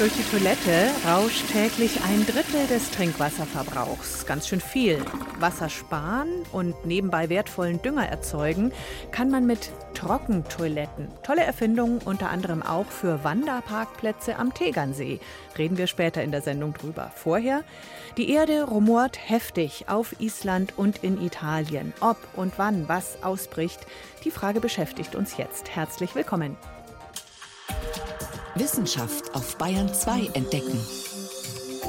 Durch die Toilette rauscht täglich ein Drittel des Trinkwasserverbrauchs. Ganz schön viel. Wasser sparen und nebenbei wertvollen Dünger erzeugen kann man mit Trockentoiletten. Tolle Erfindung unter anderem auch für Wanderparkplätze am Tegernsee. Reden wir später in der Sendung drüber. Vorher, die Erde rumort heftig auf Island und in Italien. Ob und wann was ausbricht, die Frage beschäftigt uns jetzt. Herzlich willkommen. Wissenschaft auf Bayern 2 entdecken.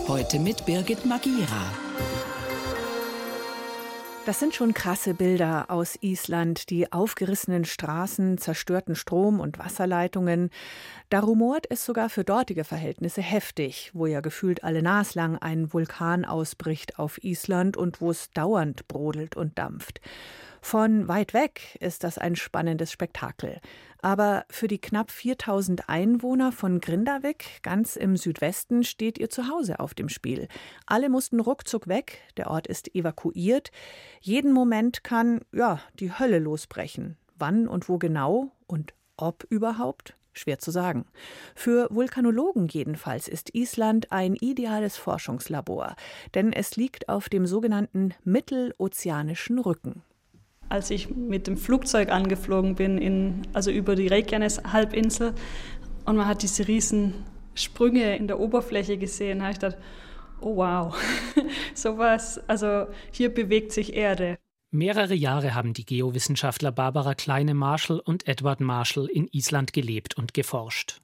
Heute mit Birgit Magira. Das sind schon krasse Bilder aus Island, die aufgerissenen Straßen, zerstörten Strom- und Wasserleitungen. Da rumort es sogar für dortige Verhältnisse heftig, wo ja gefühlt alle naslang ein Vulkan ausbricht auf Island und wo es dauernd brodelt und dampft. Von weit weg ist das ein spannendes Spektakel. Aber für die knapp 4000 Einwohner von Grindavik, ganz im Südwesten, steht ihr Zuhause auf dem Spiel. Alle mussten ruckzuck weg, der Ort ist evakuiert. Jeden Moment kann, ja, die Hölle losbrechen. Wann und wo genau und ob überhaupt? Schwer zu sagen. Für Vulkanologen jedenfalls ist Island ein ideales Forschungslabor, denn es liegt auf dem sogenannten mittelozeanischen Rücken als ich mit dem Flugzeug angeflogen bin, in, also über die Reykjanes-Halbinsel. Und man hat diese riesen Sprünge in der Oberfläche gesehen. Habe ich gedacht, oh wow, sowas, also hier bewegt sich Erde. Mehrere Jahre haben die Geowissenschaftler Barbara Kleine-Marshall und Edward Marshall in Island gelebt und geforscht.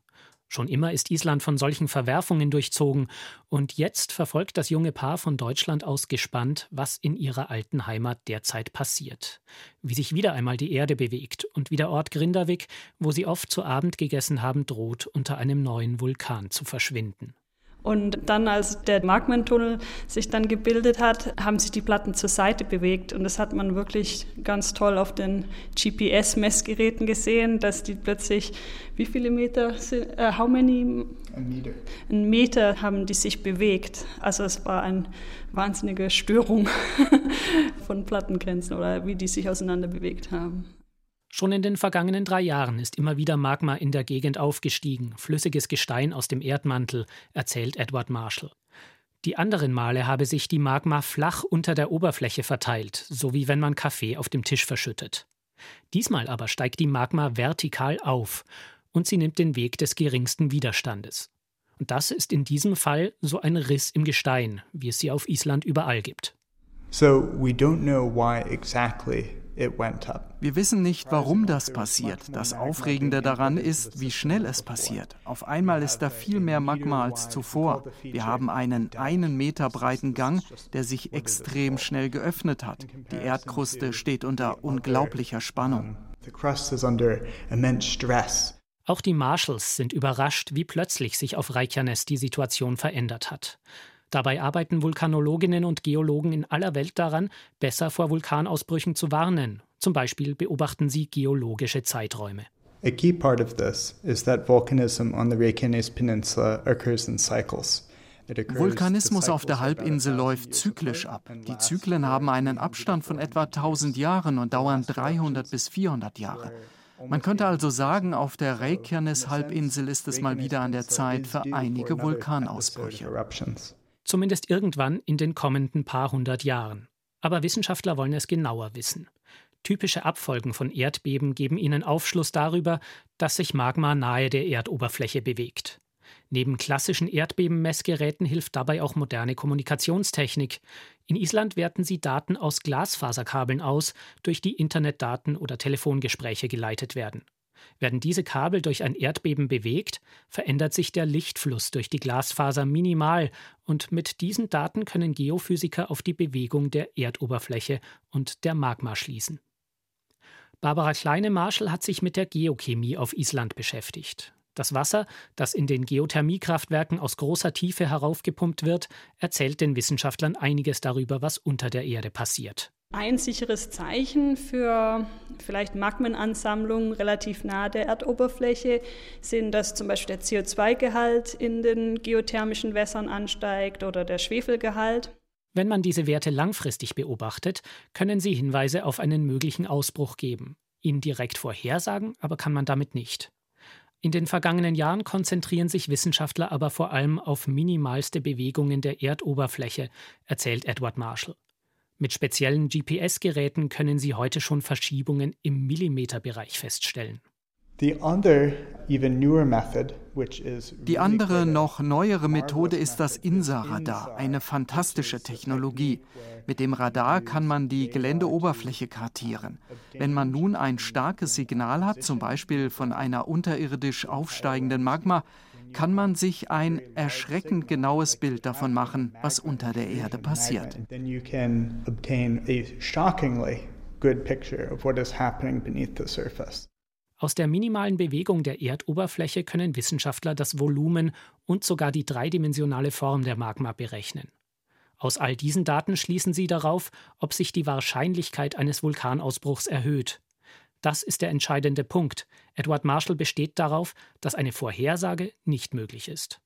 Schon immer ist Island von solchen Verwerfungen durchzogen, und jetzt verfolgt das junge Paar von Deutschland aus gespannt, was in ihrer alten Heimat derzeit passiert. Wie sich wieder einmal die Erde bewegt und wie der Ort Grindavik, wo sie oft zu Abend gegessen haben, droht, unter einem neuen Vulkan zu verschwinden. Und dann, als der Magmentunnel sich dann gebildet hat, haben sich die Platten zur Seite bewegt. Und das hat man wirklich ganz toll auf den GPS-Messgeräten gesehen, dass die plötzlich, wie viele Meter sind, uh, how many? Ein Meter. Ein Meter haben die sich bewegt. Also es war eine wahnsinnige Störung von Plattengrenzen oder wie die sich auseinander bewegt haben. Schon in den vergangenen drei Jahren ist immer wieder Magma in der Gegend aufgestiegen, flüssiges Gestein aus dem Erdmantel, erzählt Edward Marshall. Die anderen Male habe sich die Magma flach unter der Oberfläche verteilt, so wie wenn man Kaffee auf dem Tisch verschüttet. Diesmal aber steigt die Magma vertikal auf und sie nimmt den Weg des geringsten Widerstandes. Und das ist in diesem Fall so ein Riss im Gestein, wie es sie auf Island überall gibt. So we don't know why exactly wir wissen nicht, warum das passiert. Das Aufregende daran ist, wie schnell es passiert. Auf einmal ist da viel mehr Magma als zuvor. Wir haben einen einen Meter breiten Gang, der sich extrem schnell geöffnet hat. Die Erdkruste steht unter unglaublicher Spannung. Auch die Marshalls sind überrascht, wie plötzlich sich auf Reykjanes die Situation verändert hat. Dabei arbeiten Vulkanologinnen und Geologen in aller Welt daran, besser vor Vulkanausbrüchen zu warnen. Zum Beispiel beobachten sie geologische Zeiträume. A key part of this is that volcanism on the Reykjanes Peninsula occurs in cycles. Vulkanismus auf der Halbinsel läuft zyklisch ab. Die Zyklen haben einen Abstand von etwa 1000 Jahren und dauern 300 bis 400 Jahre. Man könnte also sagen, auf der Reykjanes-Halbinsel ist es mal wieder an der Zeit für einige Vulkanausbrüche zumindest irgendwann in den kommenden paar hundert Jahren. Aber Wissenschaftler wollen es genauer wissen. Typische Abfolgen von Erdbeben geben ihnen Aufschluss darüber, dass sich Magma nahe der Erdoberfläche bewegt. Neben klassischen Erdbebenmessgeräten hilft dabei auch moderne Kommunikationstechnik. In Island werten sie Daten aus Glasfaserkabeln aus, durch die Internetdaten oder Telefongespräche geleitet werden. Werden diese Kabel durch ein Erdbeben bewegt, verändert sich der Lichtfluss durch die Glasfaser minimal und mit diesen Daten können Geophysiker auf die Bewegung der Erdoberfläche und der Magma schließen. Barbara Kleine-Marschall hat sich mit der Geochemie auf Island beschäftigt. Das Wasser, das in den Geothermiekraftwerken aus großer Tiefe heraufgepumpt wird, erzählt den Wissenschaftlern einiges darüber, was unter der Erde passiert. Ein sicheres Zeichen für vielleicht Magmenansammlungen relativ nahe der Erdoberfläche sind, dass zum Beispiel der CO2-Gehalt in den geothermischen Wässern ansteigt oder der Schwefelgehalt. Wenn man diese Werte langfristig beobachtet, können sie Hinweise auf einen möglichen Ausbruch geben. Ihn direkt vorhersagen aber kann man damit nicht. In den vergangenen Jahren konzentrieren sich Wissenschaftler aber vor allem auf minimalste Bewegungen der Erdoberfläche, erzählt Edward Marshall. Mit speziellen GPS-Geräten können sie heute schon Verschiebungen im Millimeterbereich feststellen. Die andere, noch neuere Methode ist das INSA-Radar, eine fantastische Technologie. Mit dem Radar kann man die Geländeoberfläche kartieren. Wenn man nun ein starkes Signal hat, zum Beispiel von einer unterirdisch aufsteigenden Magma, kann man sich ein erschreckend genaues Bild davon machen, was unter der Erde passiert. Aus der minimalen Bewegung der Erdoberfläche können Wissenschaftler das Volumen und sogar die dreidimensionale Form der Magma berechnen. Aus all diesen Daten schließen sie darauf, ob sich die Wahrscheinlichkeit eines Vulkanausbruchs erhöht. Das ist der entscheidende Punkt. Edward Marshall besteht darauf, dass eine Vorhersage nicht möglich ist.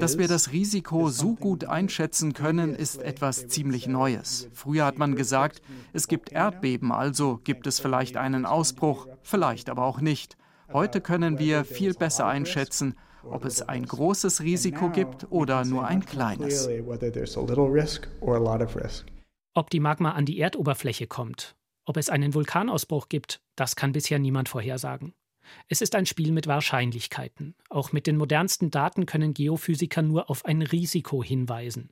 Dass wir das Risiko so gut einschätzen können, ist etwas ziemlich Neues. Früher hat man gesagt, es gibt Erdbeben, also gibt es vielleicht einen Ausbruch, vielleicht aber auch nicht. Heute können wir viel besser einschätzen, ob es ein großes Risiko gibt oder nur ein kleines. Ob die Magma an die Erdoberfläche kommt, ob es einen Vulkanausbruch gibt, das kann bisher niemand vorhersagen. Es ist ein Spiel mit Wahrscheinlichkeiten. Auch mit den modernsten Daten können Geophysiker nur auf ein Risiko hinweisen.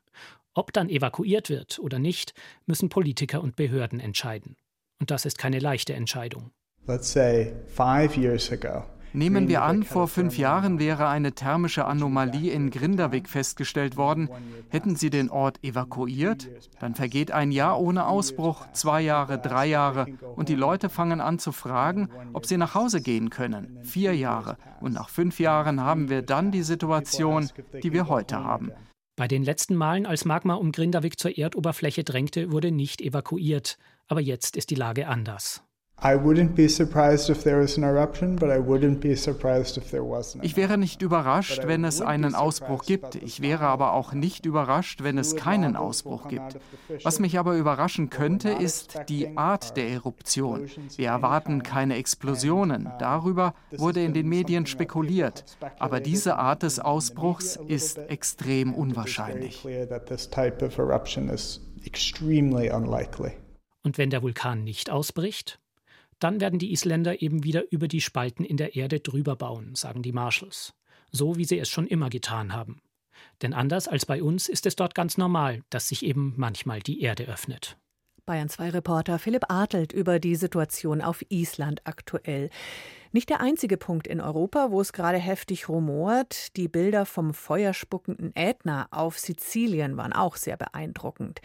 Ob dann evakuiert wird oder nicht, müssen Politiker und Behörden entscheiden. Und das ist keine leichte Entscheidung. Let's say five years ago, Nehmen wir an, vor fünf Jahren wäre eine thermische Anomalie in Grindavik festgestellt worden. Hätten Sie den Ort evakuiert? Dann vergeht ein Jahr ohne Ausbruch, zwei Jahre, drei Jahre und die Leute fangen an zu fragen, ob sie nach Hause gehen können. Vier Jahre. Und nach fünf Jahren haben wir dann die Situation, die wir heute haben. Bei den letzten Malen, als Magma um Grindavik zur Erdoberfläche drängte, wurde nicht evakuiert. Aber jetzt ist die Lage anders. Ich wäre nicht überrascht, wenn es einen Ausbruch gibt. Ich wäre aber auch nicht überrascht, wenn es keinen Ausbruch gibt. Was mich aber überraschen könnte, ist die Art der Eruption. Wir erwarten keine Explosionen. Darüber wurde in den Medien spekuliert. Aber diese Art des Ausbruchs ist extrem unwahrscheinlich. Und wenn der Vulkan nicht ausbricht? Dann werden die Isländer eben wieder über die Spalten in der Erde drüber bauen, sagen die Marshalls. So wie sie es schon immer getan haben. Denn anders als bei uns ist es dort ganz normal, dass sich eben manchmal die Erde öffnet. Bayern 2 Reporter Philipp Artelt über die Situation auf Island aktuell. Nicht der einzige Punkt in Europa, wo es gerade heftig rumort. Die Bilder vom feuerspuckenden Ätna auf Sizilien waren auch sehr beeindruckend.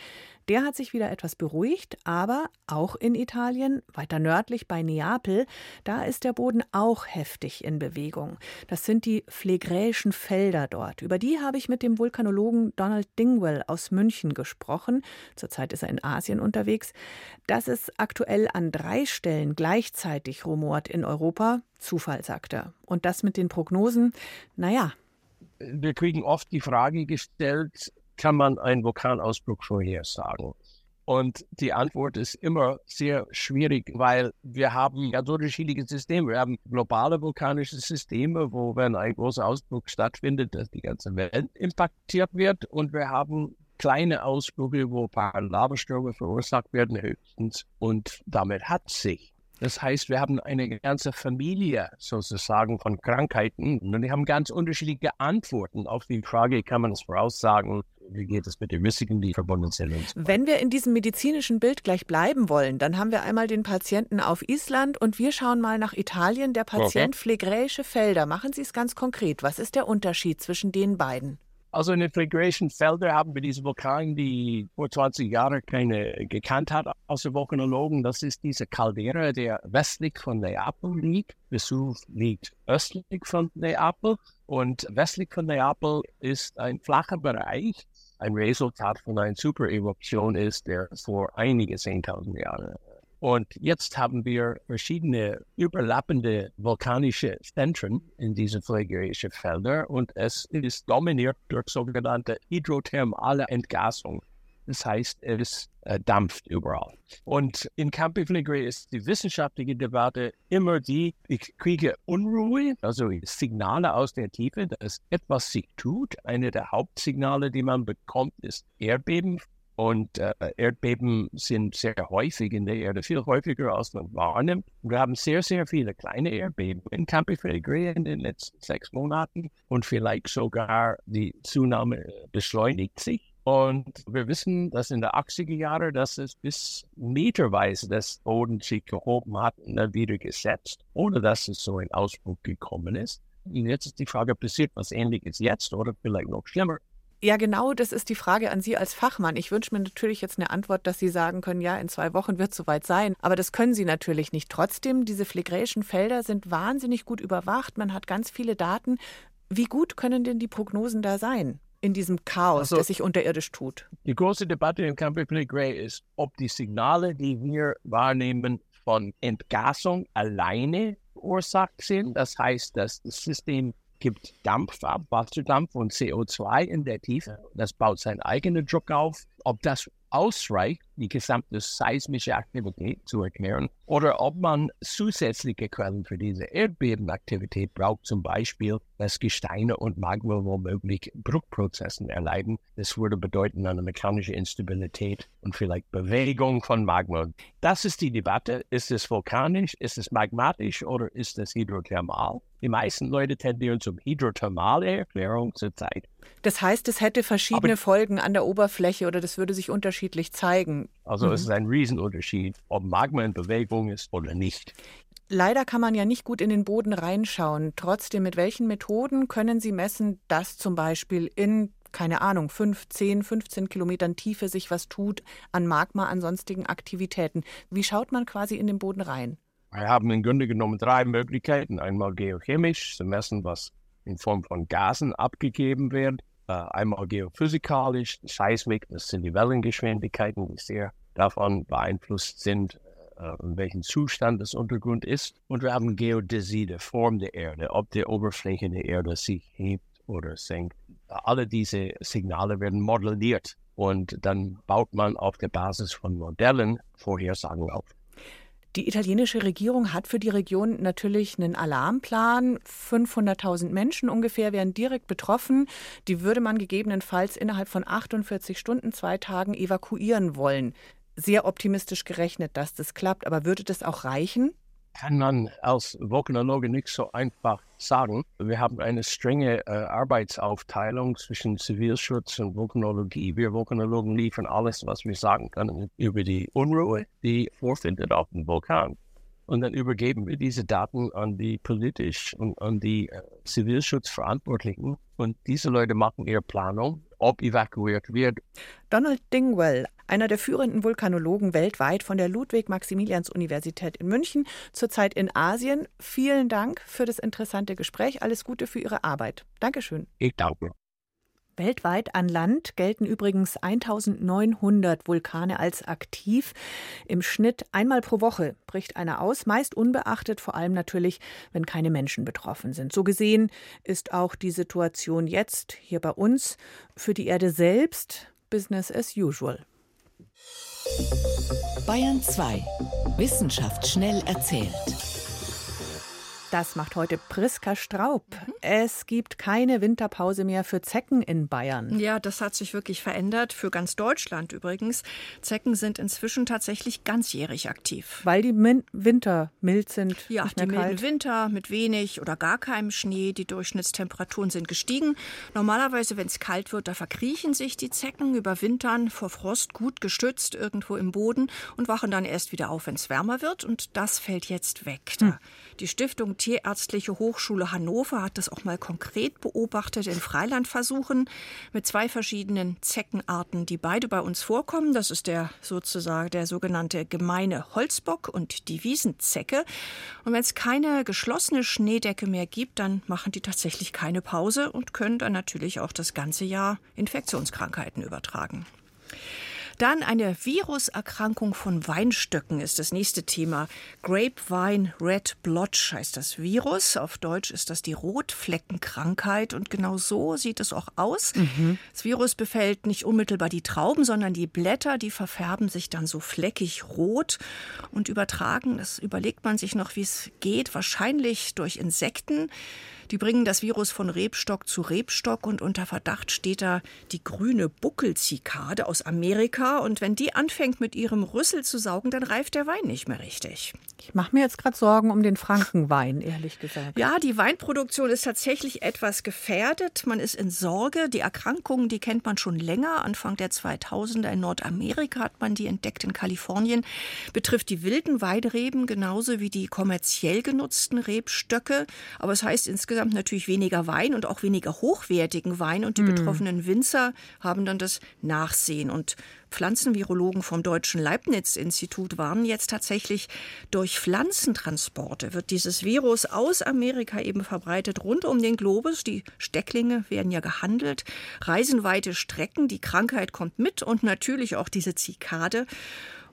Der hat sich wieder etwas beruhigt, aber auch in Italien, weiter nördlich bei Neapel, da ist der Boden auch heftig in Bewegung. Das sind die phlegräischen Felder dort. Über die habe ich mit dem Vulkanologen Donald Dingwell aus München gesprochen. Zurzeit ist er in Asien unterwegs. Dass es aktuell an drei Stellen gleichzeitig rumort in Europa, Zufall, sagt er. Und das mit den Prognosen, naja. Wir kriegen oft die Frage gestellt, kann man einen Vulkanausbruch vorhersagen? Und die Antwort ist immer sehr schwierig, weil wir haben ganz unterschiedliche Systeme. Wir haben globale vulkanische Systeme, wo wenn ein großer Ausbruch stattfindet, dass die ganze Welt impactiert wird. Und wir haben kleine Ausbrüche, wo ein paar Lavastürme verursacht werden höchstens. Und damit hat sich das heißt, wir haben eine ganze Familie sozusagen von Krankheiten und die haben ganz unterschiedliche Antworten auf die Frage, kann man es voraussagen, wie geht es mit den Risiken, die verbunden sind. Wenn wir in diesem medizinischen Bild gleich bleiben wollen, dann haben wir einmal den Patienten auf Island und wir schauen mal nach Italien. Der Patient okay. phlegräische Felder. Machen Sie es ganz konkret. Was ist der Unterschied zwischen den beiden? Also in den Phlegration Felder haben wir diese Vulkan, die vor 20 Jahren keine gekannt hat, außer Vulkanologen. Das ist diese Caldera, der westlich von Neapel liegt. Vesuv liegt östlich von Neapel und westlich von Neapel ist ein flacher Bereich ein Resultat von einer Supereruption ist, der vor einige 10.000 Jahren und jetzt haben wir verschiedene überlappende vulkanische Zentren in diesen phlegerischen Feldern und es ist dominiert durch sogenannte hydrothermale Entgasung. Das heißt, es äh, dampft überall. Und in Campi Flegrei ist die wissenschaftliche Debatte immer die, ich kriege Unruhe, also Signale aus der Tiefe, dass etwas sich tut. Eine der Hauptsignale, die man bekommt, ist Erdbeben und äh, Erdbeben sind sehr häufig in der Erde, viel häufiger als man wahrnimmt. Wir haben sehr, sehr viele kleine Erdbeben in Campi Flegrei in den letzten sechs Monaten und vielleicht sogar die Zunahme beschleunigt sich. Und wir wissen, dass in den 80er Jahren, dass es bis meterweise das Boden sich gehoben hat und dann wieder gesetzt, ohne dass es so ein Ausbruch gekommen ist. Und jetzt ist die Frage, passiert was Ähnliches jetzt oder vielleicht noch schlimmer? Ja, genau, das ist die Frage an Sie als Fachmann. Ich wünsche mir natürlich jetzt eine Antwort, dass Sie sagen können, ja, in zwei Wochen wird es soweit sein. Aber das können Sie natürlich nicht. Trotzdem, diese phlegräischen Felder sind wahnsinnig gut überwacht. Man hat ganz viele Daten. Wie gut können denn die Prognosen da sein? in diesem Chaos, also, das sich unterirdisch tut. Die große Debatte im Camp Grey ist, ob die Signale, die wir wahrnehmen, von Entgasung alleine verursacht sind. Das heißt, dass das System gibt Dampf ab, Wasserdampf und CO2 in der Tiefe. Das baut seinen eigenen Druck auf. Ob das ausreicht, die gesamte seismische Aktivität zu erklären, oder ob man zusätzliche Quellen für diese Erdbebenaktivität braucht, zum Beispiel, dass Gesteine und Magma womöglich Bruchprozessen erleiden. Das würde bedeuten eine mechanische Instabilität und vielleicht Bewegung von Magma. Das ist die Debatte. Ist es vulkanisch, ist es magmatisch oder ist es hydrothermal? Die meisten Leute tendieren zum hydrothermale Erklärung zurzeit. Das heißt, es hätte verschiedene Aber Folgen an der Oberfläche oder das würde sich unterschiedlich zeigen. Also mhm. es ist ein Riesenunterschied, ob Magma in Bewegung ist oder nicht. Leider kann man ja nicht gut in den Boden reinschauen. Trotzdem, mit welchen Methoden können Sie messen, dass zum Beispiel in, keine Ahnung, 5, 10, 15 Kilometern Tiefe sich was tut an Magma, an sonstigen Aktivitäten? Wie schaut man quasi in den Boden rein? Wir haben im Grunde genommen drei Möglichkeiten. Einmal geochemisch, zu messen, was in Form von Gasen abgegeben wird. Äh, einmal geophysikalisch, Seismik, das sind die Wellengeschwindigkeiten, die sehr davon beeinflusst sind, äh, in welchem Zustand das Untergrund ist. Und wir haben Geodäsie, die Form der Erde, ob die Oberfläche der Erde sich hebt oder senkt. Alle diese Signale werden modelliert und dann baut man auf der Basis von Modellen Vorhersagen auf. Die italienische Regierung hat für die Region natürlich einen Alarmplan. 500.000 Menschen ungefähr wären direkt betroffen. Die würde man gegebenenfalls innerhalb von 48 Stunden, zwei Tagen evakuieren wollen. Sehr optimistisch gerechnet, dass das klappt. Aber würde das auch reichen? Kann man als Vulkanologe nicht so einfach sagen. Wir haben eine strenge äh, Arbeitsaufteilung zwischen Zivilschutz und Vulkanologie. Wir Vulkanologen liefern alles, was wir sagen können über die Unruhe, die vorfindet auf dem Vulkan. Und dann übergeben wir diese Daten an die politisch und an die äh, Zivilschutzverantwortlichen. Und diese Leute machen ihre Planung, ob evakuiert wird. Donald Dingwell, einer der führenden Vulkanologen weltweit von der Ludwig-Maximilians-Universität in München, zurzeit in Asien. Vielen Dank für das interessante Gespräch. Alles Gute für Ihre Arbeit. Dankeschön. Ich danke. Weltweit an Land gelten übrigens 1900 Vulkane als aktiv. Im Schnitt einmal pro Woche bricht einer aus, meist unbeachtet, vor allem natürlich, wenn keine Menschen betroffen sind. So gesehen ist auch die Situation jetzt hier bei uns für die Erde selbst Business as usual. Bayern 2. Wissenschaft schnell erzählt. Das macht heute Priska Straub. Mhm. Es gibt keine Winterpause mehr für Zecken in Bayern. Ja, das hat sich wirklich verändert. Für ganz Deutschland übrigens. Zecken sind inzwischen tatsächlich ganzjährig aktiv. Weil die Min Winter mild sind. Ja, die milden Winter mit wenig oder gar keinem Schnee. Die Durchschnittstemperaturen sind gestiegen. Normalerweise, wenn es kalt wird, da verkriechen sich die Zecken, überwintern vor Frost gut gestützt irgendwo im Boden und wachen dann erst wieder auf, wenn es wärmer wird. Und das fällt jetzt weg. Hm. Die Stiftung Tierärztliche Hochschule Hannover hat das auch mal konkret beobachtet in Freilandversuchen mit zwei verschiedenen Zeckenarten, die beide bei uns vorkommen. Das ist der sozusagen der sogenannte gemeine Holzbock und die Wiesenzecke. Und wenn es keine geschlossene Schneedecke mehr gibt, dann machen die tatsächlich keine Pause und können dann natürlich auch das ganze Jahr Infektionskrankheiten übertragen. Dann eine Viruserkrankung von Weinstöcken ist das nächste Thema. Grapevine Red Blotch heißt das Virus. Auf Deutsch ist das die Rotfleckenkrankheit und genau so sieht es auch aus. Mhm. Das Virus befällt nicht unmittelbar die Trauben, sondern die Blätter, die verfärben sich dann so fleckig rot und übertragen, das überlegt man sich noch, wie es geht, wahrscheinlich durch Insekten. Die bringen das Virus von Rebstock zu Rebstock und unter Verdacht steht da die grüne Buckelzikade aus Amerika. Und wenn die anfängt mit ihrem Rüssel zu saugen, dann reift der Wein nicht mehr richtig. Ich mache mir jetzt gerade Sorgen um den Frankenwein, ehrlich gesagt. Ja, die Weinproduktion ist tatsächlich etwas gefährdet. Man ist in Sorge. Die Erkrankungen, die kennt man schon länger. Anfang der 2000er in Nordamerika hat man die entdeckt in Kalifornien. Betrifft die wilden Weidreben genauso wie die kommerziell genutzten Rebstöcke. Aber es heißt insgesamt, insgesamt natürlich weniger Wein und auch weniger hochwertigen Wein. Und die mm. betroffenen Winzer haben dann das Nachsehen. Und Pflanzenvirologen vom Deutschen Leibniz-Institut warnen jetzt tatsächlich, durch Pflanzentransporte wird dieses Virus aus Amerika eben verbreitet rund um den Globus. Die Stecklinge werden ja gehandelt, reisen weite Strecken, die Krankheit kommt mit und natürlich auch diese Zikade.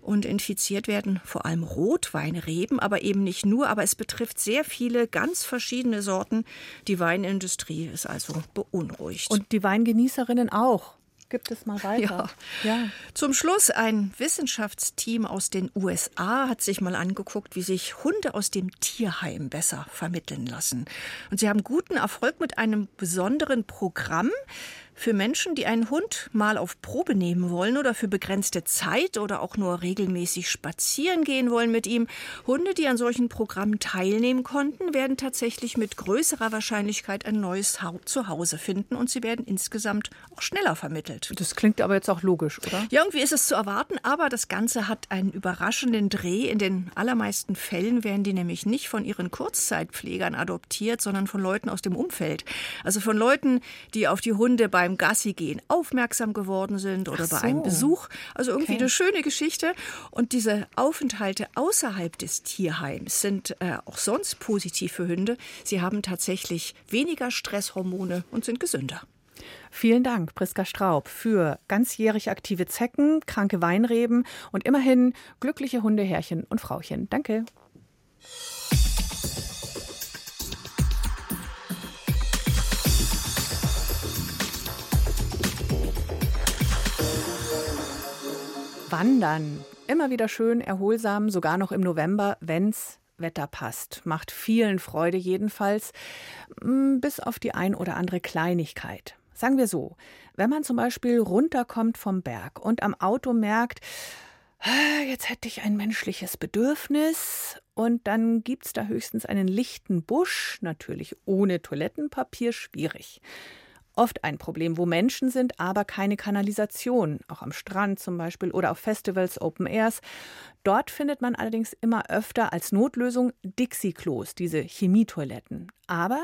Und infiziert werden vor allem Rotweinreben, aber eben nicht nur, aber es betrifft sehr viele ganz verschiedene Sorten. Die Weinindustrie ist also beunruhigt. Und die Weingenießerinnen auch. Gibt es mal weiter. Ja. ja. Zum Schluss ein Wissenschaftsteam aus den USA hat sich mal angeguckt, wie sich Hunde aus dem Tierheim besser vermitteln lassen. Und sie haben guten Erfolg mit einem besonderen Programm, für Menschen, die einen Hund mal auf Probe nehmen wollen oder für begrenzte Zeit oder auch nur regelmäßig spazieren gehen wollen mit ihm, Hunde, die an solchen Programmen teilnehmen konnten, werden tatsächlich mit größerer Wahrscheinlichkeit ein neues Zuhause finden und sie werden insgesamt auch schneller vermittelt. Das klingt aber jetzt auch logisch, oder? Ja, irgendwie ist es zu erwarten, aber das Ganze hat einen überraschenden Dreh. In den allermeisten Fällen werden die nämlich nicht von ihren Kurzzeitpflegern adoptiert, sondern von Leuten aus dem Umfeld. Also von Leuten, die auf die Hunde bei beim Gassi-Gehen aufmerksam geworden sind oder so. bei einem Besuch. Also irgendwie okay. eine schöne Geschichte. Und diese Aufenthalte außerhalb des Tierheims sind äh, auch sonst positiv für Hunde. Sie haben tatsächlich weniger Stresshormone und sind gesünder. Vielen Dank, Priska Straub, für ganzjährig aktive Zecken, kranke Weinreben und immerhin glückliche Hundeherrchen und Frauchen. Danke. Wandern. Immer wieder schön, erholsam, sogar noch im November, wenn's Wetter passt. Macht vielen Freude jedenfalls, mm, bis auf die ein oder andere Kleinigkeit. Sagen wir so, wenn man zum Beispiel runterkommt vom Berg und am Auto merkt, ah, jetzt hätte ich ein menschliches Bedürfnis und dann gibt's da höchstens einen lichten Busch, natürlich ohne Toilettenpapier, schwierig oft ein Problem, wo Menschen sind, aber keine Kanalisation, auch am Strand zum Beispiel oder auf Festivals, Open Airs. Dort findet man allerdings immer öfter als Notlösung Dixie-Klos, diese Chemietoiletten. Aber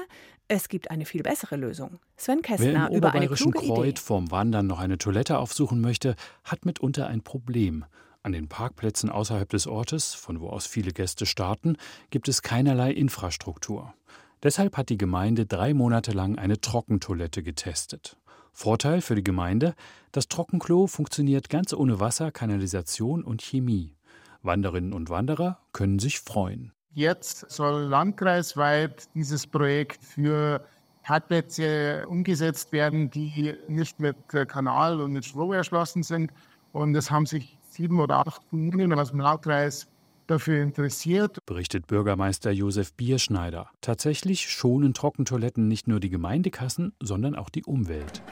es gibt eine viel bessere Lösung. Sven Kästner Wer im über eine kluge Kreuz vorm Wandern noch eine Toilette aufsuchen möchte, hat mitunter ein Problem. An den Parkplätzen außerhalb des Ortes, von wo aus viele Gäste starten, gibt es keinerlei Infrastruktur. Deshalb hat die Gemeinde drei Monate lang eine Trockentoilette getestet. Vorteil für die Gemeinde: Das Trockenklo funktioniert ganz ohne Wasser, Kanalisation und Chemie. Wanderinnen und Wanderer können sich freuen. Jetzt soll landkreisweit dieses Projekt für Parkplätze umgesetzt werden, die nicht mit Kanal und mit Strom erschlossen sind. Und es haben sich sieben oder acht Kommunen aus dem Landkreis dafür interessiert. Berichtet Bürgermeister Josef Bierschneider. Tatsächlich schonen Trockentoiletten nicht nur die Gemeindekassen, sondern auch die Umwelt.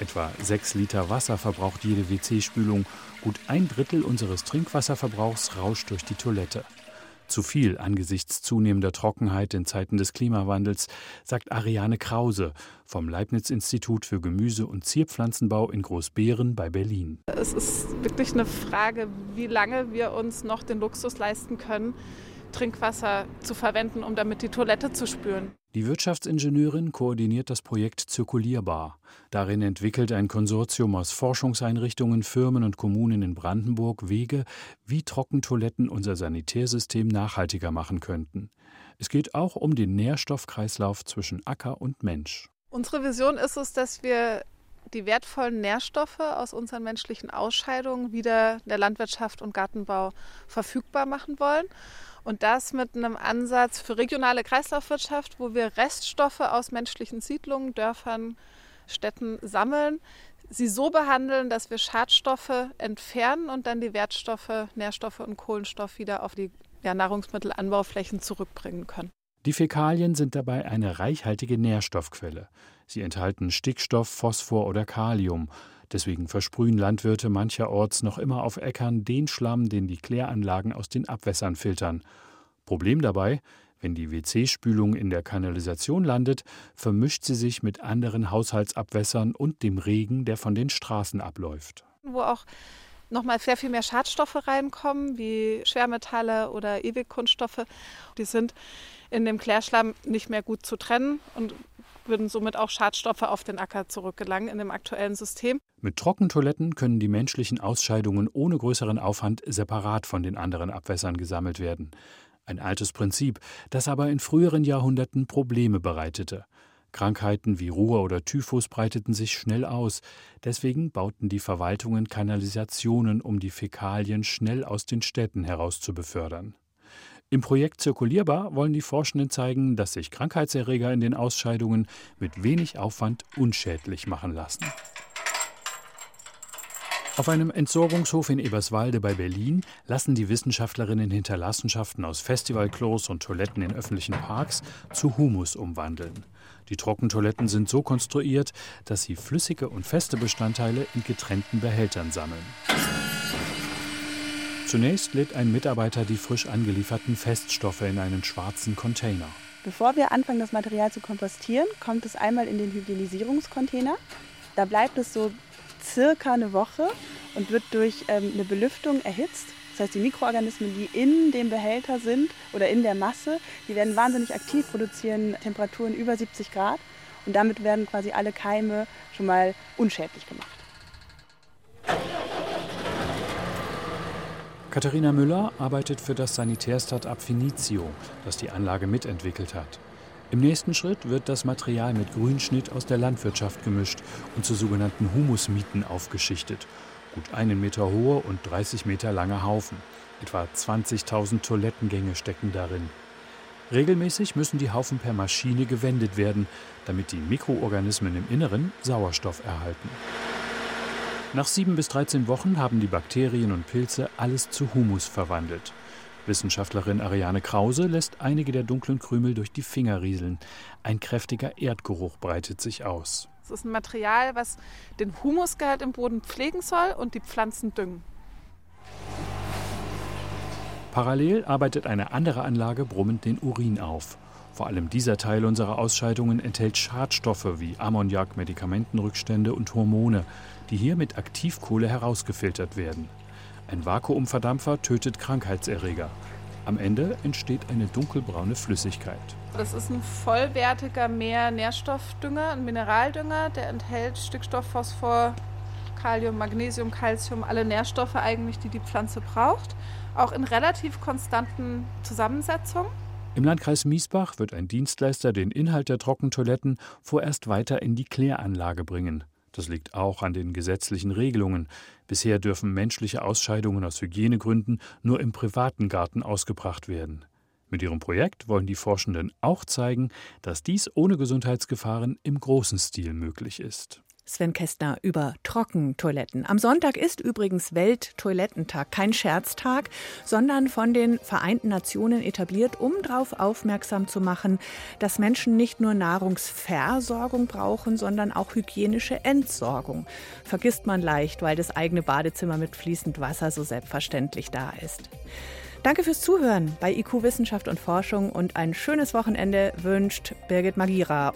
Etwa sechs Liter Wasser verbraucht jede WC-Spülung. Gut ein Drittel unseres Trinkwasserverbrauchs rauscht durch die Toilette. Zu viel angesichts zunehmender Trockenheit in Zeiten des Klimawandels, sagt Ariane Krause vom Leibniz-Institut für Gemüse- und Zierpflanzenbau in Großbeeren bei Berlin. Es ist wirklich eine Frage, wie lange wir uns noch den Luxus leisten können, Trinkwasser zu verwenden, um damit die Toilette zu spüren. Die Wirtschaftsingenieurin koordiniert das Projekt Zirkulierbar. Darin entwickelt ein Konsortium aus Forschungseinrichtungen, Firmen und Kommunen in Brandenburg Wege, wie Trockentoiletten unser Sanitärsystem nachhaltiger machen könnten. Es geht auch um den Nährstoffkreislauf zwischen Acker und Mensch. Unsere Vision ist es, dass wir die wertvollen Nährstoffe aus unseren menschlichen Ausscheidungen wieder der Landwirtschaft und Gartenbau verfügbar machen wollen. Und das mit einem Ansatz für regionale Kreislaufwirtschaft, wo wir Reststoffe aus menschlichen Siedlungen, Dörfern, Städten sammeln, sie so behandeln, dass wir Schadstoffe entfernen und dann die Wertstoffe, Nährstoffe und Kohlenstoff wieder auf die ja, Nahrungsmittelanbauflächen zurückbringen können. Die Fäkalien sind dabei eine reichhaltige Nährstoffquelle. Sie enthalten Stickstoff, Phosphor oder Kalium. Deswegen versprühen Landwirte mancherorts noch immer auf Äckern den Schlamm, den die Kläranlagen aus den Abwässern filtern. Problem dabei, wenn die WC-Spülung in der Kanalisation landet, vermischt sie sich mit anderen Haushaltsabwässern und dem Regen, der von den Straßen abläuft. Wo auch nochmal sehr viel mehr Schadstoffe reinkommen, wie Schwermetalle oder Ewigkunststoffe. Die sind in dem Klärschlamm nicht mehr gut zu trennen und würden somit auch Schadstoffe auf den Acker zurückgelangen in dem aktuellen System. Mit Trockentoiletten können die menschlichen Ausscheidungen ohne größeren Aufwand separat von den anderen Abwässern gesammelt werden. Ein altes Prinzip, das aber in früheren Jahrhunderten Probleme bereitete. Krankheiten wie Ruhr oder Typhus breiteten sich schnell aus. Deswegen bauten die Verwaltungen Kanalisationen, um die Fäkalien schnell aus den Städten heraus zu befördern. Im Projekt Zirkulierbar wollen die Forschenden zeigen, dass sich Krankheitserreger in den Ausscheidungen mit wenig Aufwand unschädlich machen lassen. Auf einem Entsorgungshof in Eberswalde bei Berlin lassen die Wissenschaftlerinnen Hinterlassenschaften aus Festivalklos und Toiletten in öffentlichen Parks zu Humus umwandeln. Die Trockentoiletten sind so konstruiert, dass sie flüssige und feste Bestandteile in getrennten Behältern sammeln. Zunächst lädt ein Mitarbeiter die frisch angelieferten Feststoffe in einen schwarzen Container. Bevor wir anfangen, das Material zu kompostieren, kommt es einmal in den Hygienisierungscontainer. Da bleibt es so circa eine Woche und wird durch ähm, eine Belüftung erhitzt. Das heißt, die Mikroorganismen, die in dem Behälter sind oder in der Masse, die werden wahnsinnig aktiv, produzieren Temperaturen über 70 Grad und damit werden quasi alle Keime schon mal unschädlich gemacht. Katharina Müller arbeitet für das Sanitär-Startup Finizio, das die Anlage mitentwickelt hat. Im nächsten Schritt wird das Material mit Grünschnitt aus der Landwirtschaft gemischt und zu sogenannten Humusmieten aufgeschichtet. Gut einen Meter hohe und 30 Meter lange Haufen. Etwa 20.000 Toilettengänge stecken darin. Regelmäßig müssen die Haufen per Maschine gewendet werden, damit die Mikroorganismen im Inneren Sauerstoff erhalten. Nach sieben bis 13 Wochen haben die Bakterien und Pilze alles zu Humus verwandelt. Wissenschaftlerin Ariane Krause lässt einige der dunklen Krümel durch die Finger rieseln. Ein kräftiger Erdgeruch breitet sich aus. Es ist ein Material, was den Humusgehalt im Boden pflegen soll und die Pflanzen düngen. Parallel arbeitet eine andere Anlage brummend den Urin auf. Vor allem dieser Teil unserer Ausscheidungen enthält Schadstoffe wie Ammoniak, Medikamentenrückstände und Hormone, die hier mit Aktivkohle herausgefiltert werden. Ein Vakuumverdampfer tötet Krankheitserreger. Am Ende entsteht eine dunkelbraune Flüssigkeit. Das ist ein vollwertiger Mehr-Nährstoffdünger, ein Mineraldünger, der enthält Stickstoff, Phosphor, Kalium, Magnesium, Calcium, alle Nährstoffe eigentlich, die die Pflanze braucht, auch in relativ konstanten Zusammensetzungen. Im Landkreis Miesbach wird ein Dienstleister den Inhalt der Trockentoiletten vorerst weiter in die Kläranlage bringen. Das liegt auch an den gesetzlichen Regelungen. Bisher dürfen menschliche Ausscheidungen aus Hygienegründen nur im privaten Garten ausgebracht werden. Mit ihrem Projekt wollen die Forschenden auch zeigen, dass dies ohne Gesundheitsgefahren im großen Stil möglich ist. Sven Kästner über Trockentoiletten. Am Sonntag ist übrigens Welttoilettentag, kein Scherztag, sondern von den Vereinten Nationen etabliert, um darauf aufmerksam zu machen, dass Menschen nicht nur Nahrungsversorgung brauchen, sondern auch hygienische Entsorgung. Vergisst man leicht, weil das eigene Badezimmer mit fließend Wasser so selbstverständlich da ist. Danke fürs Zuhören bei IQ Wissenschaft und Forschung und ein schönes Wochenende wünscht Birgit Magira.